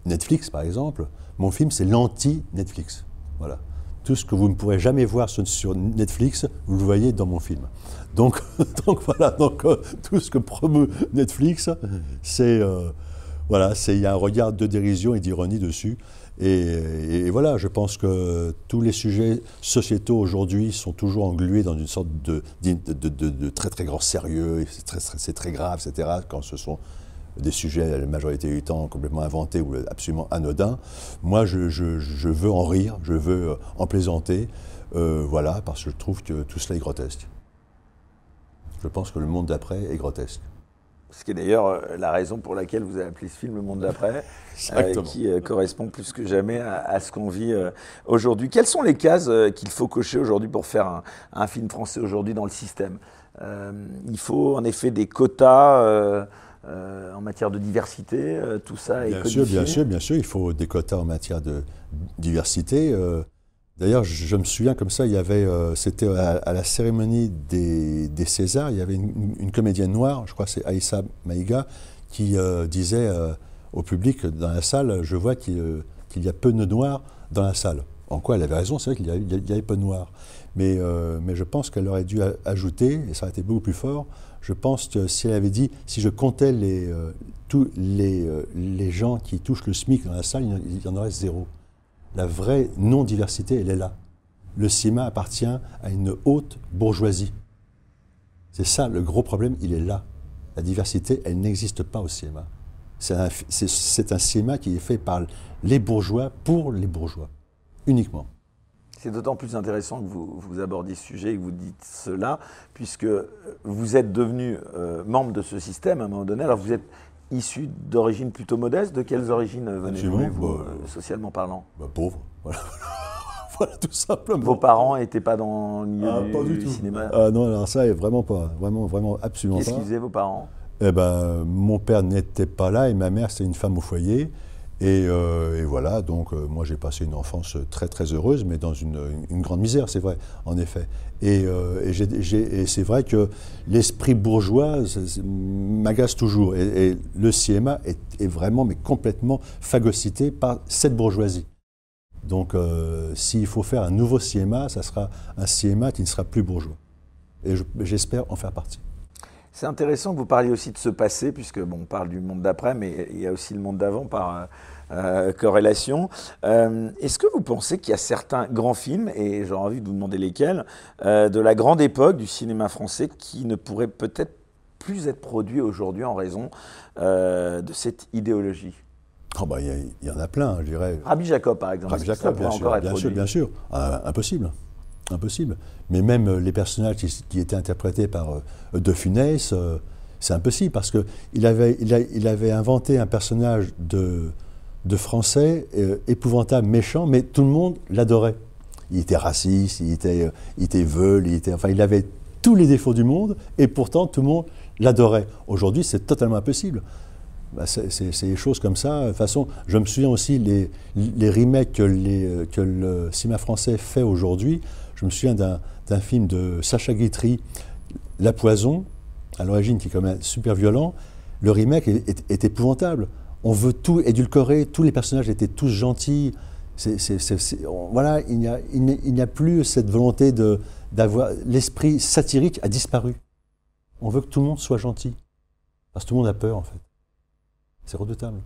Netflix, par exemple. Mon film, c'est l'anti-Netflix. Voilà. Tout ce que vous ne pourrez jamais voir sur, Netflix, vous le voyez dans mon film. Donc, <laughs> donc voilà, donc, tout ce que promeut Netflix, c'est voilà, il y a un regard de dérision et d'ironie dessus. Et, voilà, je pense que tous les sujets sociétaux aujourd'hui sont toujours englués dans une sorte de, très très grand sérieux, c'est très, grave, etc., quand ce sont des sujets, la majorité du temps, complètement inventés ou absolument anodins. Moi, je, veux en rire, je veux en plaisanter, euh, voilà, parce que je trouve que tout cela est grotesque. Je pense que le monde d'après est grotesque. Ce qui est d'ailleurs euh, la raison pour laquelle vous avez appelé ce film Le Monde d'après, <laughs> euh, qui euh, correspond plus que jamais à, ce qu'on vit aujourd'hui. Quelles sont les cases qu'il faut cocher aujourd'hui pour faire un, film français aujourd'hui dans le système? Il faut en effet des quotas. en matière de diversité, tout ça est bien sûr, bien sûr, bien sûr, il faut des quotas en matière de diversité. D'ailleurs, je me souviens comme ça, il y avait, euh, c'était à, la cérémonie des, Césars, il y avait une, comédienne noire, je crois c'est Aïssa Maïga, qui euh, disait euh, au public dans la salle, je vois qu'il y a peu de noirs dans la salle. En quoi elle avait raison, c'est vrai qu'il y, avait peu de noirs. Mais, mais je pense qu'elle aurait dû ajouter, et ça aurait été beaucoup plus fort, je pense que si elle avait dit, si je comptais les, tous les, les gens qui touchent le SMIC dans la salle, il y en aurait zéro. La vraie non-diversité, elle est là. Le cinéma appartient à une haute bourgeoisie. C'est ça, le gros problème, il est là. La diversité, elle n'existe pas au cinéma. C'est un, cinéma qui est fait par les bourgeois pour les bourgeois, uniquement. C'est d'autant plus intéressant que vous, vous abordiez ce sujet et que vous dites cela, puisque vous êtes devenu euh, membre de ce système à un moment donné. Alors vous êtes issu d'origines plutôt modestes. De quelles origines venez-vous, vous, bah, euh, socialement parlant? Bah, pauvre, <laughs> voilà. voilà, tout simplement. Vos parents n'étaient pas dans le milieu Ah, du, pas du tout. cinéma? Ah non, alors ça, vraiment pas. Vraiment, vraiment, absolument Qu'est-ce pas. qu'ils faisaient vos parents? Eh ben, mon père n'était pas là et ma mère, c'est une femme au foyer. Et, euh, et voilà, donc euh, moi j'ai passé une enfance très très heureuse, mais dans une, grande misère, c'est vrai, en effet. Et, euh, c'est vrai que l'esprit bourgeois m'agace toujours. Et, le cinéma est, vraiment, mais complètement phagocyté par cette bourgeoisie. Donc s'il faut faire un nouveau cinéma, ça sera un cinéma qui ne sera plus bourgeois. Et je- j'espère en faire partie. C'est intéressant que vous parliez aussi de ce passé, puisque bon, on parle du monde d'après, mais il y a aussi le monde d'avant par euh, euh, corrélation. Euh, Est-ce que vous pensez qu'il y a certains grands films, et j'aurais envie de vous demander lesquels, euh, de la grande époque du cinéma français qui ne pourraient peut-être plus être produits aujourd'hui en raison de cette idéologie? Oh, bah, Il y, il y en a plein, je dirais. Rabbi Jacob, par exemple. Rabbi Jacob, bien sûr, bien sûr, bien sûr. Ah, impossible. Impossible. Mais même euh, les personnages qui, étaient interprétés par euh, De Funès, euh, c'est impossible parce qu'il avait, il il avait inventé un personnage de, français épouvantable, méchant, mais tout le monde l'adorait. Il était raciste, il était, euh, il était veule, il, était, enfin, il avait tous les défauts du monde et pourtant tout le monde l'adorait. Aujourd'hui, c'est totalement impossible. Bah, c'est des choses comme ça. De toute façon, je me souviens aussi les, les remakes que, que le cinéma français fait aujourd'hui. Je me souviens d'un film de Sacha Guitry, La Poison, à l'origine, qui est quand même super violent. Le remake est, épouvantable. On veut tout édulcorer, tous les personnages étaient tous gentils. Voilà, il n'y a, plus cette volonté d'avoir. L'esprit satirique a disparu. On veut que tout le monde soit gentil. Parce que tout le monde a peur, en fait. C'est redoutable.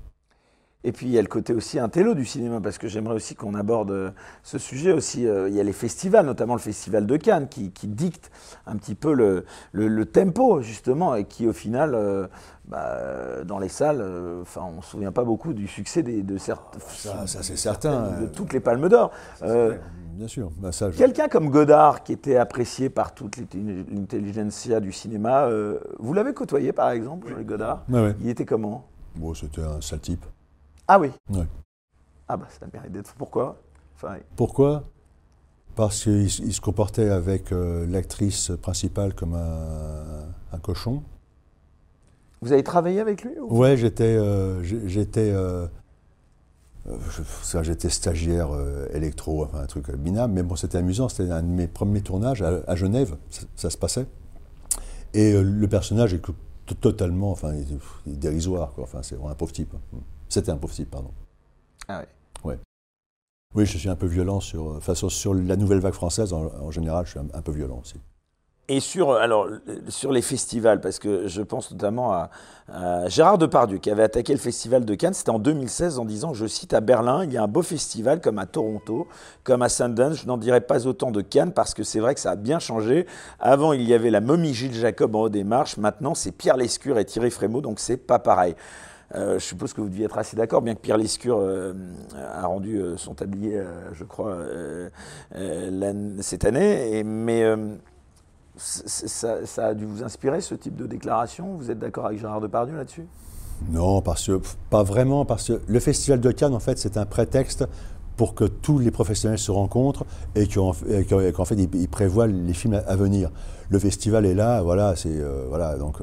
Et puis il y a le côté aussi intello du cinéma, parce que j'aimerais aussi qu'on aborde euh, ce sujet aussi. Euh, Il y a les festivals, notamment le festival de Cannes, qui, qui dicte un petit peu le, le- le tempo, justement, et qui au final, euh, bah, dans les salles, euh, enfin, on ne se souvient pas beaucoup du succès des, de certains. Ça, ça, c'est certain. De toutes les palmes d'or. Euh, Bien sûr. Bah, ça, je- Quelqu'un comme Godard, qui était apprécié par toute l'intelli- l'intelligentsia du cinéma, euh, vous l'avez côtoyé par exemple, Jean-Luc Godard? Ouais, ouais. Il était comment? Bon, c'était un sale type. Ah oui. Ah bah ça mérite d'être. Pourquoi? Enfin, Pourquoi? Parce qu'il se comportait avec euh, l'actrice principale comme un, un cochon. Vous avez travaillé avec lui ou- Ouais, j'étais, euh, j'étais, euh, ça, j'étais stagiaire électro, enfin un truc minable, mais bon, c'était amusant. C'était un de mes premiers tournages à, à Genève, ça, ça se passait. Et le personnage est totalement, enfin, il est, il est dérisoire, quoi. Enfin, c'est vraiment un pauvre type. C'était type, pardon. Ah ouais. Oui, je suis un peu violent sur, euh, enfin, sur, sur la nouvelle vague française. En, en général, je suis un, un peu violent aussi. Et sur, euh, alors, sur les festivals, parce que je pense notamment à, à Gérard Depardieu qui avait attaqué le festival de Cannes, c'était en 2016 en disant, je cite, à Berlin, il y a un beau festival comme à Toronto, comme à Sundance, je n'en dirais pas autant de Cannes parce que c'est vrai que ça a bien changé. Avant, il y avait la momie Gilles Jacob en haut des marches, maintenant c'est Pierre Lescure et Thierry Frémaux, donc c'est pas pareil. Euh, je suppose que vous deviez être assez d'accord, bien que Pierre Lescure euh, a rendu euh, son tablier, euh, je crois, cette année. Mais ça, a dû vous inspirer, ce type de déclaration? Vous êtes d'accord avec Gérard Depardieu là-dessus? Non, parce que, pas vraiment, parce que le Festival de Cannes, en fait, c'est un prétexte pour que tous les professionnels se rencontrent et qu'en fait, ils, prévoient les films à, venir. Le festival est là, voilà, c'est, voilà, donc,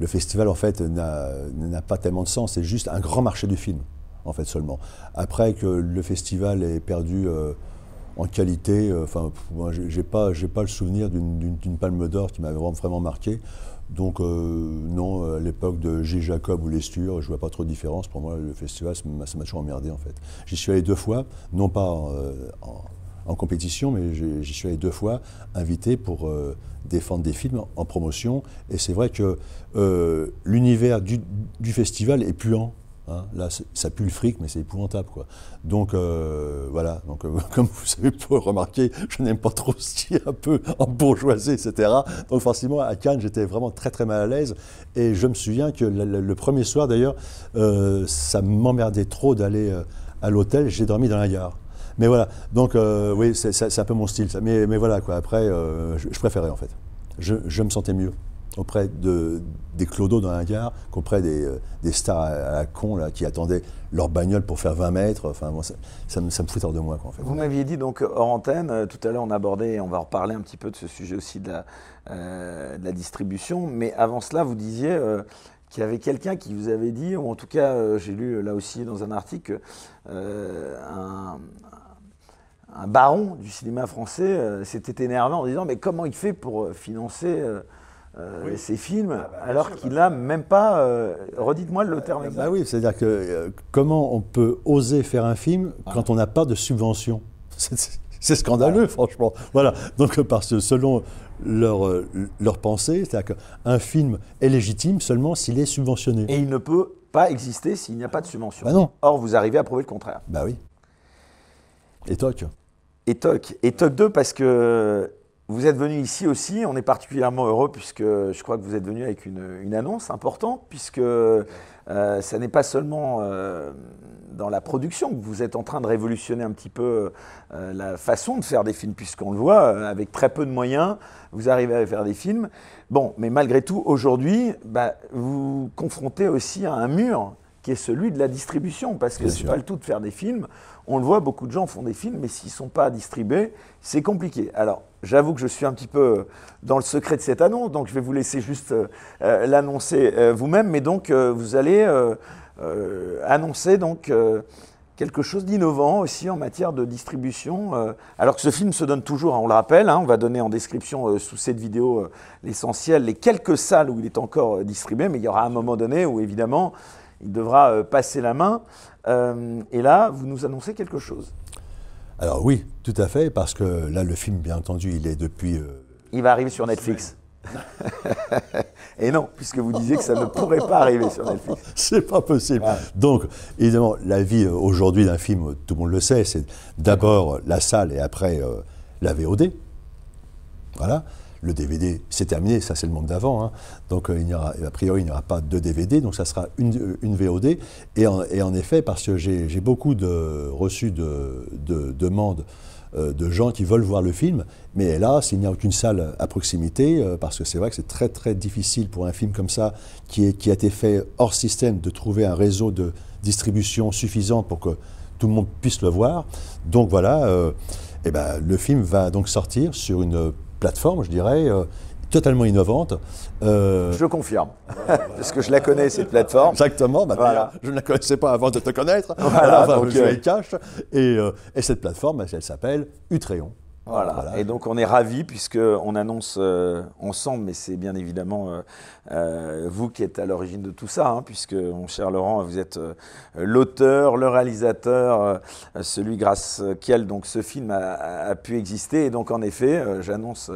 le festival, en fait, n'a pas tellement de sens, c'est juste un grand marché du film, en fait, seulement. Après que le festival ait perdu euh, en qualité, euh, enfin, moi, j'ai pas, pas le souvenir d'une- palme d'or qui m'avait vraiment, marqué. Donc euh, non, à l'époque de G. Jacob ou Lesture, je vois pas trop de différence. Pour moi, le festival, ça m'a toujours emmerdé en fait. J'y suis allé deux fois, non pas euh, en, en compétition, mais j'y suis allé deux fois, invité pour euh, défendre des films en, promotion. Et c'est vrai que euh, l'univers du, festival est puant. hein. Là, ça pue le fric, mais c'est épouvantable, quoi. Donc euh, voilà. Donc, <laughs> comme vous avez pu remarquer, je n'aime pas trop ce qui est un peu en bourgeoisie, etc. Donc forcément, à Cannes, j'étais vraiment très très mal à l'aise. Et je me souviens que le, premier soir, d'ailleurs, ça m'emmerdait trop d'aller à l'hôtel. J'ai dormi dans la gare. Mais voilà, donc euh, oui, c'est- un peu mon style. Mais, mais voilà, quoi. Après, euh, je, préférais en fait. Je, je me sentais mieux auprès de, des clodos dans la gare qu'auprès des, euh, des stars à, la con là, qui attendaient leur bagnole pour faire 20 mètres. Enfin, ça, ça me, ça foutait hors de moi, quoi, en fait. Vous m'aviez dit donc hors antenne, tout à l'heure on abordait, on va reparler un petit peu de ce sujet aussi de la, distribution, mais avant cela vous disiez qu'il y avait quelqu'un qui vous avait dit, ou en tout cas j'ai lu là aussi dans un article, un, un baron du cinéma français euh, s'était énervé en disant mais comment il fait pour euh, financer euh, euh, ses films alors qu'il n'a même pas, euh, redites-moi le terme exact. Bah oui, c'est-à-dire que euh, comment on peut oser faire un film quand on n'a pas de subvention? <laughs> C'est- scandaleux, franchement. Voilà. Donc, parce que selon leur, leur pensée, c'est-à-dire qu'un film est légitime seulement s'il est subventionné. Et il ne peut pas exister s'il n'y a pas de subvention. Bah non. Or, vous arrivez à prouver le contraire. Bah oui. Et toc. Et TOC. Et TOC 2 parce que vous êtes venu ici aussi, on est particulièrement heureux puisque je crois que vous êtes venu avec une, une annonce importante puisque euh, ça n'est pas seulement euh, dans la production que vous êtes en train de révolutionner un petit peu euh, la façon de faire des films puisqu'on le voit, euh, avec très peu de moyens, vous arrivez à faire des films. Bon, mais malgré tout, aujourd'hui, bah, vous vous confrontez aussi à un mur qui est celui de la distribution, parce que c'est pas le tout de faire des films. On le voit, beaucoup de gens font des films, mais s'ils sont pas distribués, c'est compliqué. Alors, j'avoue que je suis un petit peu dans le secret de cette annonce, donc je vais vous laisser juste euh, euh, l'annoncer euh, vous-même, mais donc euh, vous allez euh, euh, annoncer donc euh, quelque chose d'innovant aussi en matière de distribution. euh, alors que ce film se donne toujours, hein, on le rappelle, hein, on va donner en description euh, sous cette vidéo euh, l'essentiel, les quelques salles où il est encore euh, distribué, mais il y aura un moment donné où évidemment il devra euh, passer la main. Euh, et là, vous nous annoncez quelque chose. Alors oui, tout à fait, parce que là, le film, bien entendu, il est depuis... euh, Il va arriver sur Netflix. <laughs> et non, puisque vous disiez que ça ne pourrait pas arriver sur Netflix. <laughs> C'est pas possible. Donc, évidemment, la vie aujourd'hui d'un film, tout le monde le sait, c'est d'abord la salle et après euh, la VOD. Voilà. Le DVD, c'est terminé, ça c'est le monde d'avant. hein. Donc, euh, il n'y aura, a priori, il n'y aura pas de DVD, donc ça sera une, euh, une VOD. Et en, et en effet, parce que j'ai beaucoup de, reçu de, de demandes euh, de gens qui veulent voir le film, mais hélas, il n'y a aucune salle à proximité, parce que c'est vrai que c'est très très difficile pour un film comme ça, qui, est, qui a été fait hors système, de trouver un réseau de distribution suffisant pour que tout le monde puisse le voir. Donc voilà, euh, eh ben, le film va donc sortir sur une plateforme, je dirais, euh, totalement innovante. Euh, Je confirme, <laughs> parce que je la connais, cette plateforme. Exactement, bah, Voilà. je ne la connaissais pas avant de te connaître. Voilà, Enfin, donc, je euh, cache. Et, euh, et cette plateforme, elle, elle s'appelle Utréon. Voilà. Et donc on est ravis puisque on annonce euh, ensemble, mais c'est bien évidemment euh, euh, vous qui êtes à l'origine de tout ça, hein, puisque mon cher Laurent, vous êtes l'auteur, le réalisateur, celui grâce auquel donc ce film a, pu exister. Et donc en effet, j'annonce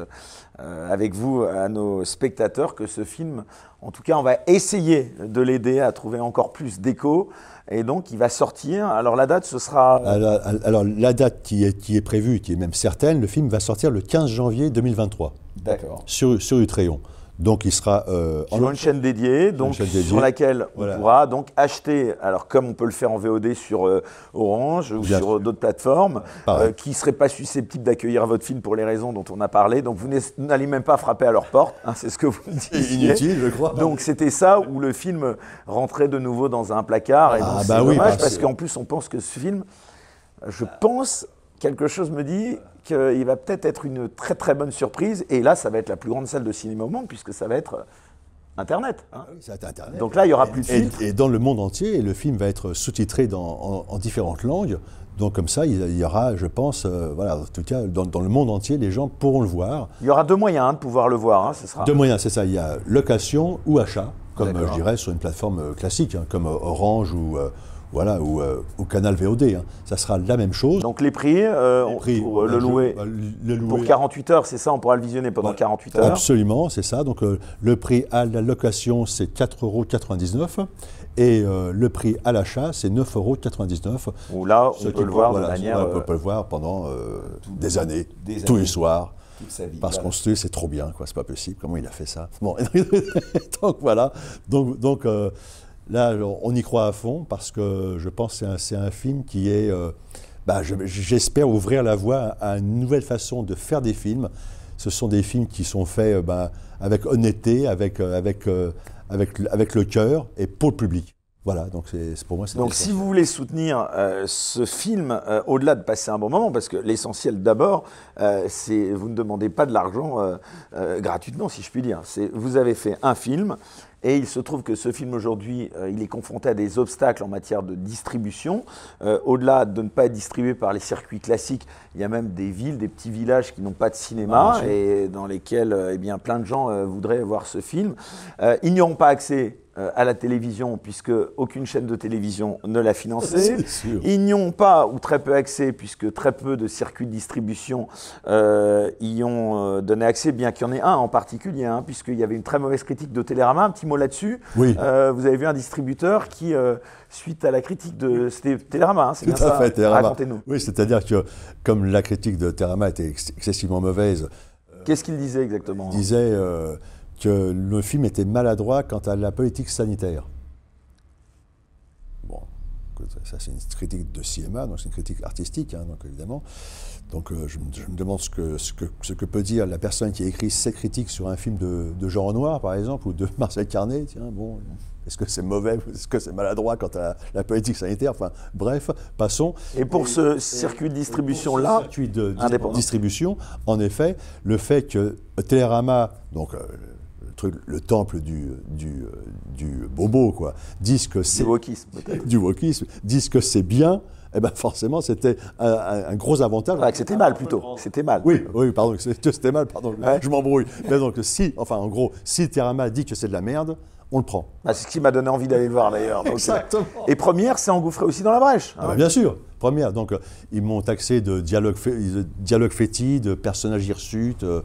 euh, avec vous à nos spectateurs que ce film, en tout cas, on va essayer de l'aider à trouver encore plus d'écho. Et donc il va sortir. Alors la date, ce sera. Alors, alors, la date qui est, qui est prévue, qui est même certaine, le film va sortir le 15 janvier 2023 D'accord. sur, sur Utréon. Donc il sera euh, en- Sur une chaîne dédiée, donc chaîne dédiée. sur laquelle Voilà. on pourra donc acheter, alors comme on peut le faire en VOD sur euh, Orange ou Bien sur sûr. d'autres plateformes, euh, qui ne seraient pas susceptibles d'accueillir votre film pour les raisons dont on a parlé. Donc vous n'allez même pas frapper à leur porte, hein, c'est ce que vous disiez. inutile, je crois. Donc c'était ça où le film rentrait de nouveau dans un placard. Et Ah, donc bah c'est oui, dommage parce parce que- qu'en plus on pense que ce film, je pense, quelque chose me dit qu'il va peut-être être une très très bonne surprise. Et là, ça va être la plus grande salle de cinéma au monde puisque ça va être euh, Internet. hein. Ça être Internet. Donc là, il y aura plus de Et, filtres. et dans le monde entier, le film va être sous-titré en, en différentes langues. Donc comme ça, il y aura, je pense, euh, voilà, en tout cas, dans, dans le monde entier, les gens pourront le voir. Il y aura deux moyens hein, de pouvoir le voir. hein, ce sera. Deux moyens, c'est ça. Il y a location ou achat, comme euh, je dirais sur une plateforme classique, hein, comme Orange ou, euh, voilà, ou, euh, ou Canal VOD. hein. Ça sera la même chose. Donc les prix, euh, Les on- prix, pour euh, bah, le je- louer bah, le louer- pour 48 heures, c'est ça, on pourra le visionner pendant Voilà. 48 heures. Absolument, c'est ça. Donc euh, le prix à la location, c'est 4,99 euros. Et le prix à l'achat, c'est 9,99 euros. Où là, on peut le voir voilà, de manière. on peut le voir pendant des années, des tous les soirs. Vie. Parce qu'on se dit, c'est trop bien, quoi, c'est pas possible. Comment il a fait ça? Bon, <laughs> donc voilà. Donc, donc euh, là, on y croit à fond parce que je pense que c'est un, film qui est, euh, bah, je- j'espère ouvrir la voie à une nouvelle façon de faire des films. Ce sont des films qui sont faits euh, bah, avec honnêteté, avec, euh, avec, avec, le- avec le cœur et pour le public. Voilà, donc c'est pour moi c'est Donc si vous voulez soutenir euh, ce film, euh, au-delà de passer un bon moment, parce que l'essentiel d'abord, euh, c'est vous ne demandez pas de l'argent gratuitement, si je puis dire. C'est vous avez fait un film. Et il se trouve que ce film aujourd'hui, euh, il est confronté à des obstacles en matière de distribution. Euh, Au-delà de ne pas être distribué par les circuits classiques, il y a même des villes, des petits villages qui n'ont pas de cinéma Ah, et dans lesquels euh, eh bien, plein de gens euh, voudraient voir ce film. Ils n'y auront pas accès à la télévision puisque aucune chaîne de télévision ne l'a financé. <laughs> Ils n'y ont pas ou très peu accès puisque très peu de circuits de distribution euh, y ont euh, donné accès, bien qu'il y en ait un en particulier, hein, puisqu'il y avait une très mauvaise critique de Télérama. Un petit mot là-dessus. Oui. Euh, vous avez vu un distributeur qui, euh, suite à la critique de... C'était Télérama, hein, c'est bien à ça fait, Télérama. Racontez-nous. Oui, c'est-à-dire que comme la critique de Terama était ex- excessivement mauvaise, Qu'est-ce qu'il disait exactement? il disait euh, que le film était maladroit quant à la politique sanitaire. Bon, ça c'est une critique de cinéma, donc c'est une critique artistique, hein, donc évidemment. Donc euh, je, me, je me demande ce que, ce, que, ce que peut dire la personne qui a écrit cette critique sur un film de, de Jean Renoir, par exemple, ou de <laughs> Marcel Carnet. Tiens, bon, est-ce que c'est mauvais, est-ce que c'est maladroit quant à la, la politique sanitaire? Enfin, bref, passons. Et pour ce circuit de distribution-là, circuit de distribution, en effet, le fait que Télérama, donc euh, truc, le temple du, du, euh, du bobo, quoi, disent que c'est du wokisme, peut-être. <laughs> du wokisme, disent que c'est bien, eh ben forcément, c'était un, gros avantage. C'était mal plutôt. C'était mal. Oui, oui, pardon, c'était mal, pardon, Ouais. je m'embrouille. Mais donc, si, enfin, en gros, si Télérama dit que c'est de la merde, on le prend. Bah, c'est ce qui m'a donné envie d'aller le voir d'ailleurs. Donc, Exactement. euh, Et première, c'est engouffré aussi dans la brèche. Ah bien sûr, première. Donc, euh, ils m'ont taxé de dialogue, fé- de dialogue fétide, de personnage hirsute, euh,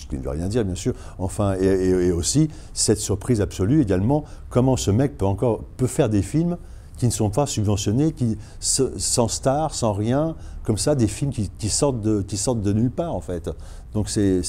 ce qui ne veut rien dire, bien sûr. Enfin, et, et- et aussi, cette surprise absolue également, comment ce mec peut encore peut faire des films qui ne sont pas subventionnés, qui, sans star, sans rien, comme ça, des films qui, qui sortent, de, qui sortent de nulle part, en fait. Donc, c'est-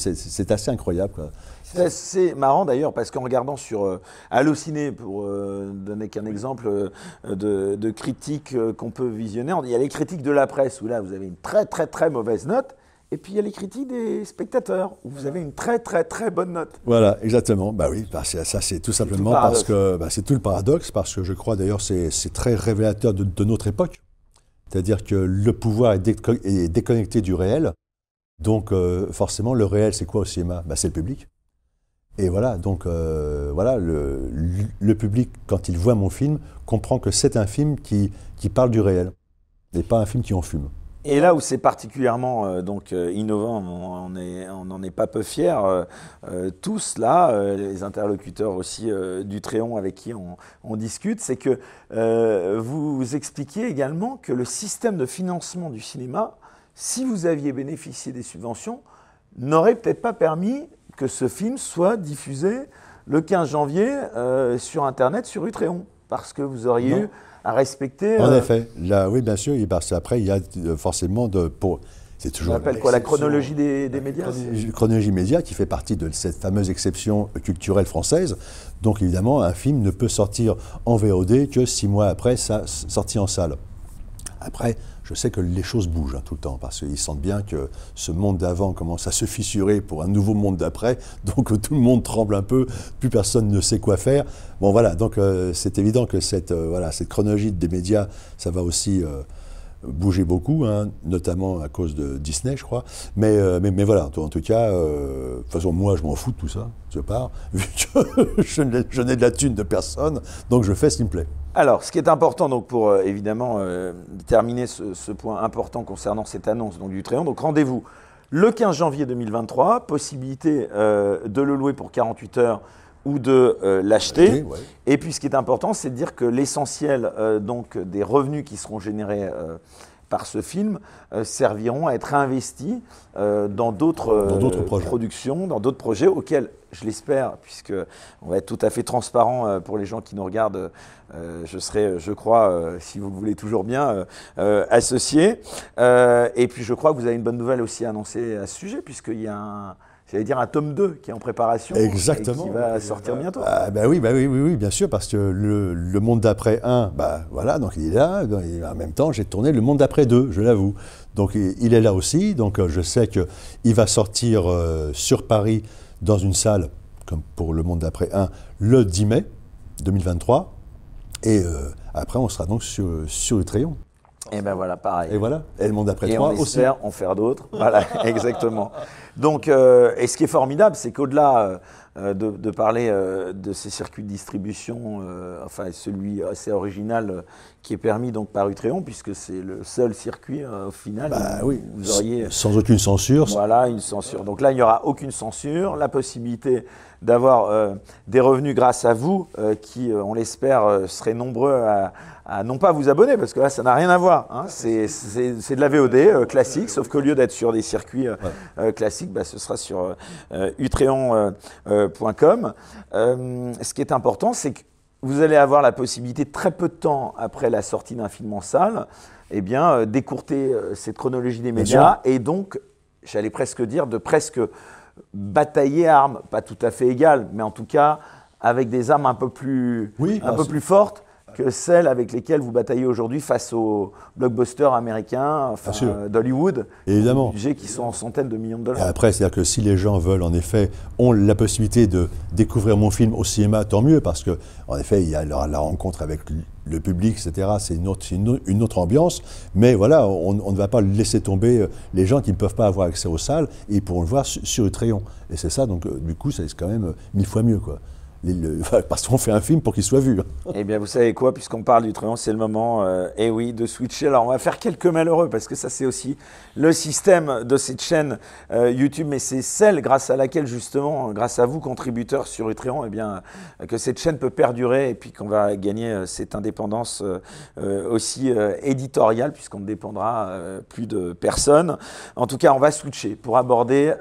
assez incroyable. quoi. C'est assez marrant d'ailleurs parce qu'en regardant sur euh, Allociné, pour euh, donner qu'un exemple euh, de, de critiques euh, qu'on peut visionner, il y a les critiques de la presse où là vous avez une très très très mauvaise note, et puis il y a les critiques des spectateurs où vous avez une très très très bonne note. Voilà, exactement. Bah oui, bah c'est- ça c'est tout simplement le parce que bah, c'est tout le paradoxe, parce que je crois d'ailleurs c'est c'est très révélateur de, de notre époque. C'est-à-dire que le pouvoir est, déco- est déconnecté du réel. Donc euh, forcément, le réel, c'est quoi au cinéma? Bah, C'est le public. Et voilà, donc euh, voilà, le, le public, quand il voit mon film, comprend que c'est un film qui, qui parle du réel, et pas un film qui en fume. Et là où c'est particulièrement euh, donc euh, innovant, on n'en est, on n'en est pas peu fiers, euh, tous là, les interlocuteurs aussi du Tréon avec qui on, on discute, c'est que vous expliquiez également que le système de financement du cinéma, si vous aviez bénéficié des subventions, n'aurait peut-être pas permis que ce film soit diffusé le 15 janvier sur Internet sur Utréon, parce que vous auriez Non. eu à respecter. En euh, effet, là, oui, bien sûr, parce qu'après, il y a euh, forcément de. Pour, c'est on toujours. appelle quoi la chronologie des, des médias Chronologie- Chronologie média qui fait partie de cette fameuse exception culturelle française. Donc évidemment, un film ne peut sortir en VOD que six mois après sa sortie en salle. Après, je sais que les choses bougent hein, tout le temps parce qu'ils sentent bien que ce monde d'avant commence à se fissurer pour un nouveau monde d'après. <laughs> Donc tout le monde tremble un peu, plus personne ne sait quoi faire. Bon voilà, donc euh, c'est évident que cette, euh, voilà, cette chronologie des médias, ça va aussi euh, bouger beaucoup, hein, notamment à cause de Disney, je crois. Mais, euh, mais, voilà, en tout, cas, euh, de toute façon, moi, je m'en fous de tout ça, je pars, <laughs> vu que je n'ai de la thune de personne, donc je fais ce qui me plaît. Alors, ce qui est important, donc, pour euh, évidemment terminer ce, point important concernant cette annonce donc, du Tréon, donc rendez-vous le 15 janvier 2023, possibilité de le louer pour 48 heures ou de euh, l'acheter. Ouais. Et puis, ce qui est important, c'est de dire que l'essentiel euh, donc des revenus qui seront générés euh, par ce film serviront à être réinvestis euh, dans d'autres productions, dans d'autres projets auxquels, je l'espère, puisque on va être tout à fait transparent pour les gens qui nous regardent, je serai, je crois, si vous le voulez toujours bien, associé. Et puis, je crois que vous avez une bonne nouvelle aussi à annoncer à ce sujet, puisqu'il y a un j'allais dire un tome 2 qui est en préparation. Exactement. Et qui va sortir bientôt. Ah, bah oui, bah oui, oui, oui, bien sûr, parce que le, le monde d'après 1, bah voilà, donc il est là. Et en même temps, j'ai tourné le monde d'après 2, je l'avoue. Donc il, est là aussi. Donc euh, je sais qu'il va sortir euh, sur Paris dans une salle, comme pour le monde d'après 1, le 10 mai 2023. Et euh, après, on sera donc sur, sur Utréon. Et ben voilà, pareil. Et voilà. Et le monde d'après Et 3 on aussi. espère en faire d'autres. <laughs> Voilà, <laughs> exactement. Donc, euh, et ce qui est formidable, c'est qu'au-delà euh, de, de parler euh, de ces circuits de distribution, enfin celui assez original qui est permis donc par Utréon, puisque c'est le seul circuit au final. Bah où oui, Vous auriez sans aucune censure. voilà une censure. Donc là, il n'y aura aucune censure, la possibilité d'avoir des revenus grâce à vous, qui, on l'espère, seraient nombreux à, à non pas vous abonner, parce que là, ça n'a rien à voir. hein. C'est de la VOD euh, classique, sauf qu'au lieu d'être sur des circuits euh, euh, classiques, bah, ce sera sur utréon.com. Euh, ce qui est important, c'est que vous allez avoir la possibilité, très peu de temps après la sortie d'un film en salle, eh bien, d'écourter cette chronologie des médias et donc, j'allais presque dire, de presque batailler armes, pas tout à fait égales, mais en tout cas avec des armes un peu plus, Oui, un bah, peu plus fortes que celles avec lesquelles vous bataillez aujourd'hui face aux blockbusters américains, enfin, euh, d'Hollywood, Évidemment. budgets qui sont en centaines de millions de Et dollars. après, c'est-à-dire que si les gens veulent, en effet, ont la possibilité de découvrir mon film au cinéma, tant mieux, parce que, en effet, il y a la, la rencontre avec le- le public, etc. C'est une autre, c'est une, autre- une autre ambiance. Mais voilà, on, on ne va pas laisser tomber euh, les gens qui ne peuvent pas avoir accès aux salles et ils pourront le voir sur, sur Utréon. Et c'est ça, donc, euh, du coup, c'est quand même euh, mille fois mieux, quoi. Le- <laughs> parce qu'on fait un film pour qu'il soit vu. Eh bien, vous savez quoi, puisqu'on parle du c'est le moment, euh, eh oui, de switcher. Alors, on va faire quelques malheureux, parce que ça, c'est aussi le système de cette chaîne euh, YouTube, mais c'est celle grâce à laquelle, justement, grâce à vous, contributeurs sur Utréon, eh bien, euh, que cette chaîne peut perdurer et puis qu'on va gagner cette indépendance aussi éditoriale, puisqu'on ne dépendra plus de personne. En tout cas, on va switcher pour aborder.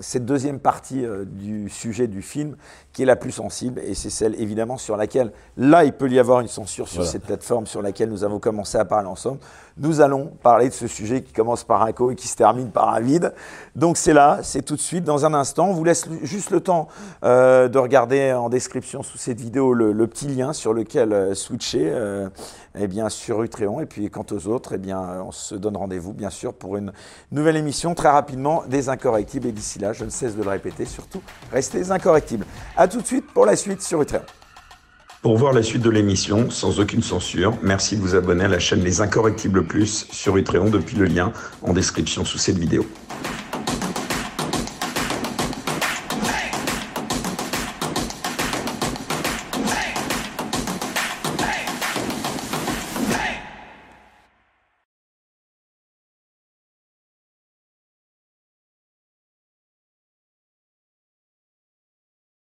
Cette deuxième partie euh, du sujet du film qui est la plus sensible et c'est celle évidemment sur laquelle là il peut y avoir une censure sur Voilà. cette plateforme sur laquelle nous avons commencé à parler ensemble. Nous allons parler de ce sujet qui commence par un co et qui se termine par un vide. Donc c'est là, c'est tout de suite dans un instant. On vous laisse juste le temps euh, de regarder en description sous cette vidéo le, le petit lien sur lequel euh, switcher euh, eh bien sur Utréon et puis quant aux autres eh bien on se donne rendez-vous bien sûr pour une nouvelle émission très rapidement des incorrectibles et d'ici là je ne cesse de le répéter surtout restez incorrectibles. À tout de suite pour la suite sur Utréon. Pour voir la suite de l'émission, sans aucune censure, merci de vous abonner à la chaîne Les Incorrectibles Plus sur Utréon depuis le lien en description sous cette vidéo.